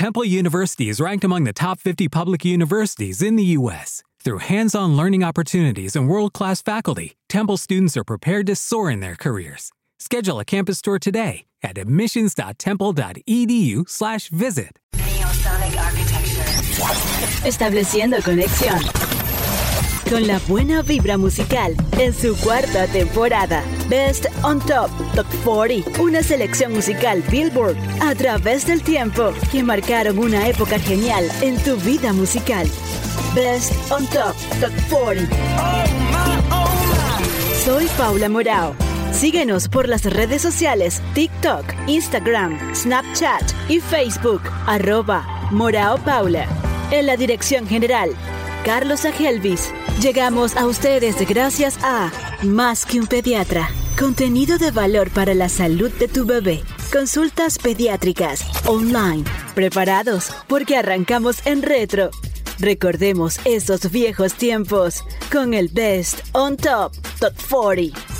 Temple University is ranked among the top 50 public universities in the U.S. Through hands on learning opportunities and world class faculty, Temple students are prepared to soar in their careers. Schedule a campus tour today at admissions.temple.edu/slash visit. Neosonic Architecture. Estableciendo conexión con la buena vibra musical en su cuarta temporada. Best on Top Top 40, una selección musical Billboard a través del tiempo que marcaron una época genial en tu vida musical. Best on Top Top 40. Soy Paula Morao. Síguenos por las redes sociales TikTok, Instagram, Snapchat y Facebook, arroba Morao Paula. En la dirección general, Carlos Agelvis. Llegamos a ustedes gracias a Más que un pediatra. Contenido de valor para la salud de tu bebé. Consultas pediátricas online. Preparados porque arrancamos en retro. Recordemos esos viejos tiempos con el Best on Top Top 40.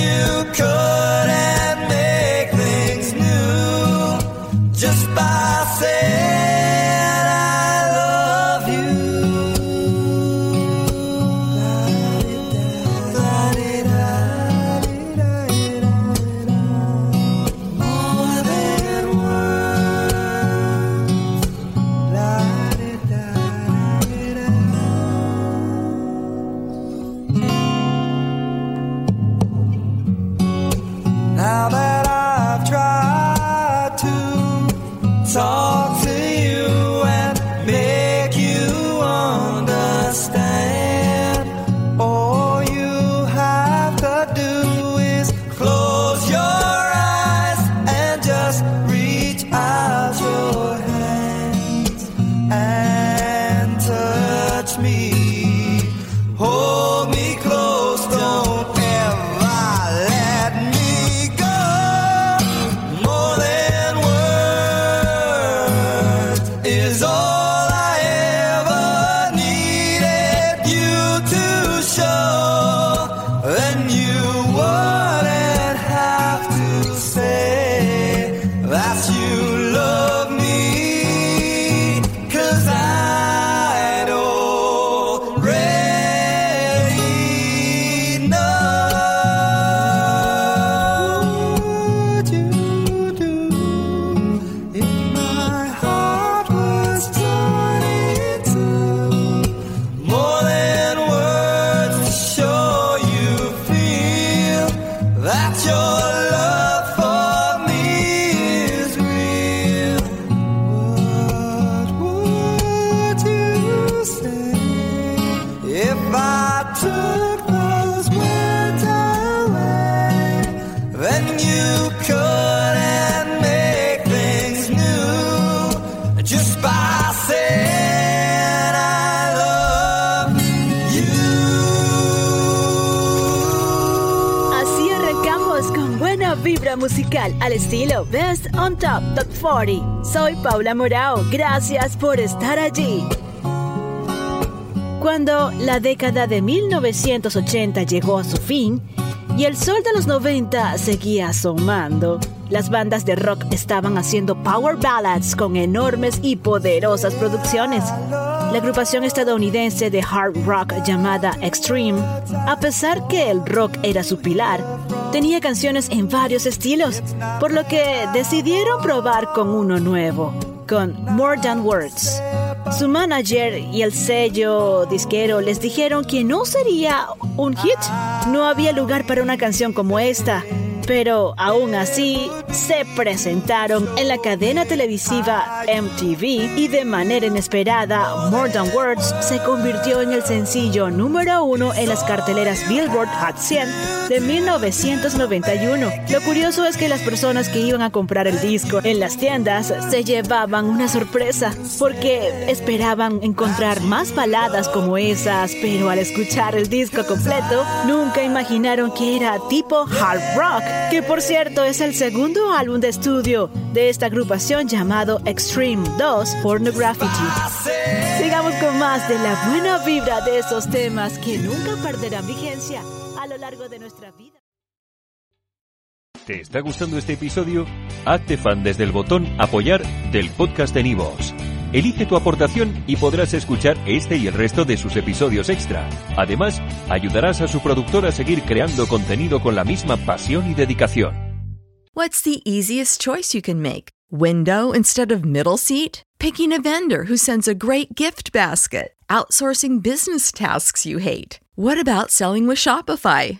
How about 就 vibra musical al estilo Best on Top Top 40. Soy Paula Morao, gracias por estar allí. Cuando la década de 1980 llegó a su fin y el sol de los 90 seguía asomando, las bandas de rock estaban haciendo power ballads con enormes y poderosas producciones. La agrupación estadounidense de hard rock llamada Extreme, a pesar que el rock era su pilar, tenía canciones en varios estilos, por lo que decidieron probar con uno nuevo, con More Than Words. Su manager y el sello disquero les dijeron que no sería un hit. No había lugar para una canción como esta pero aún así se presentaron en la cadena televisiva MTV y de manera inesperada More Than Words se convirtió en el sencillo número uno en las carteleras Billboard Hot 100 de 1991. Lo curioso es que las personas que iban a comprar el disco en las tiendas se llevaban una sorpresa porque esperaban encontrar más baladas como esas, pero al escuchar el disco completo nunca imaginaron que era tipo hard rock que por cierto es el segundo álbum de estudio de esta agrupación llamado Extreme 2 Pornography. Sigamos con más de la buena vibra de esos temas que nunca perderán vigencia a lo largo de nuestra vida. ¿Te está gustando este episodio? Hazte fan desde el botón apoyar del podcast de Nivos. Elige tu aportación y podrás escuchar este y el resto de sus episodios extra. Además, ayudarás a su productor a seguir creando contenido con la misma pasión y dedicación. What's the easiest choice you can make? Window instead of middle seat? Picking a vendor who sends a great gift basket? Outsourcing business tasks you hate? What about selling with Shopify?